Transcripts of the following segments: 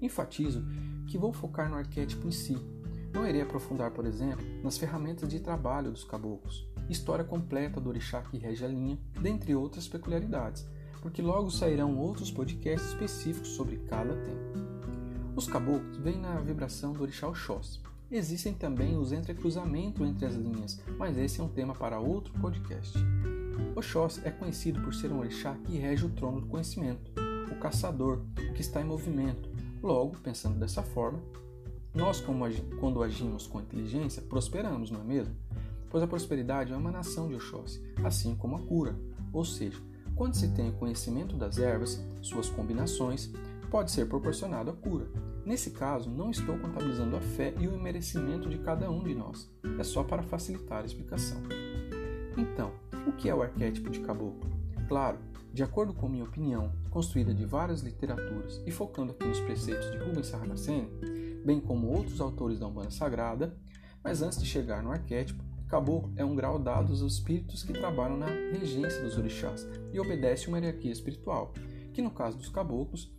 Enfatizo que vou focar no arquétipo em si. Não irei aprofundar, por exemplo, nas ferramentas de trabalho dos caboclos, história completa do orixá que rege a linha, dentre outras peculiaridades, porque logo sairão outros podcasts específicos sobre cada tema. Os caboclos vêm na vibração do orixá Oxóssi. Existem também os entrecruzamentos entre as linhas, mas esse é um tema para outro podcast. Oxóssi é conhecido por ser um orixá que rege o trono do conhecimento, o caçador, que está em movimento. Logo, pensando dessa forma, nós, quando agimos com inteligência, prosperamos, não é mesmo? Pois a prosperidade é uma emanação de Oxóssi, assim como a cura, ou seja, quando se tem o conhecimento das ervas, suas combinações, pode ser proporcionado à cura. Nesse caso, não estou contabilizando a fé e o merecimento de cada um de nós. É só para facilitar a explicação. Então, o que é o arquétipo de caboclo? Claro, de acordo com minha opinião, construída de várias literaturas e focando aqui nos preceitos de Rubens Sarraceni, bem como outros autores da Umbanda Sagrada, mas antes de chegar no arquétipo, Caboclo é um grau dado aos espíritos que trabalham na regência dos orixás e obedece uma hierarquia espiritual, que no caso dos caboclos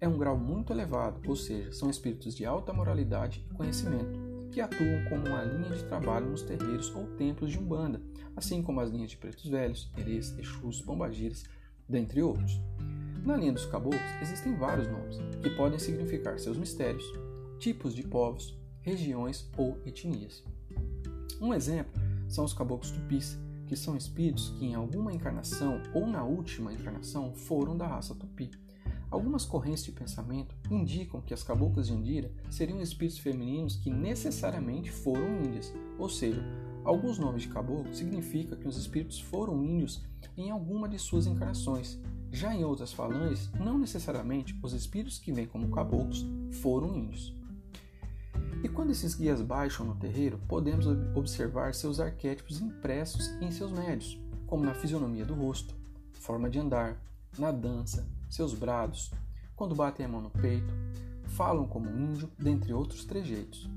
é um grau muito elevado, ou seja, são espíritos de alta moralidade e conhecimento, que atuam como uma linha de trabalho nos terreiros ou templos de Umbanda, assim como as linhas de pretos velhos, herês, exus, pombagiras, dentre outros. Na linha dos caboclos existem vários nomes, que podem significar seus mistérios, tipos de povos, regiões ou etnias. Um exemplo são os caboclos tupis, que são espíritos que em alguma encarnação ou na última encarnação foram da raça tupi. Algumas correntes de pensamento indicam que as caboclas de Indira seriam espíritos femininos que necessariamente foram índias, ou seja, alguns nomes de caboclo significam que os espíritos foram índios em alguma de suas encarnações. Já em outras falanges, não necessariamente os espíritos que vêm como caboclos foram índios. E quando esses guias baixam no terreiro, podemos observar seus arquétipos impressos em seus médios, como na fisionomia do rosto, forma de andar, na dança, seus brados, quando batem a mão no peito, falam como índio, dentre outros trejeitos.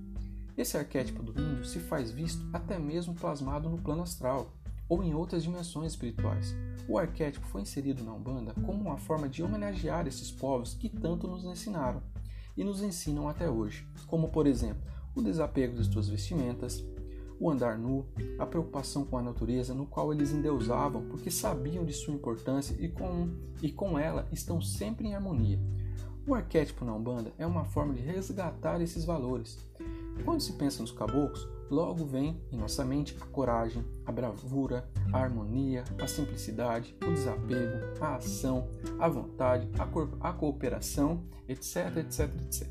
Esse arquétipo do índio se faz visto até mesmo plasmado no plano astral ou em outras dimensões espirituais. O arquétipo foi inserido na Umbanda como uma forma de homenagear esses povos que tanto nos ensinaram e nos ensinam até hoje, como por exemplo o desapego de suas vestimentas, o andar nu, a preocupação com a natureza, no qual eles endeusavam porque sabiam de sua importância e com, e com ela estão sempre em harmonia. O arquétipo na Umbanda é uma forma de resgatar esses valores. Quando se pensa nos caboclos, logo vem em nossa mente a coragem, a bravura, a harmonia, a simplicidade, o desapego, a ação, a vontade, a, a cooperação, etc, etc, etc.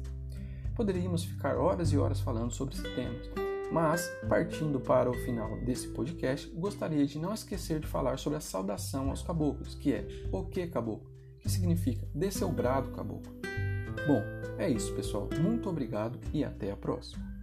Poderíamos ficar horas e horas falando sobre esse tema, mas, partindo para o final desse podcast, gostaria de não esquecer de falar sobre a saudação aos caboclos, que é o que caboclo, que significa dê seu brado caboclo. Bom, é isso, pessoal. Muito obrigado e até a próxima.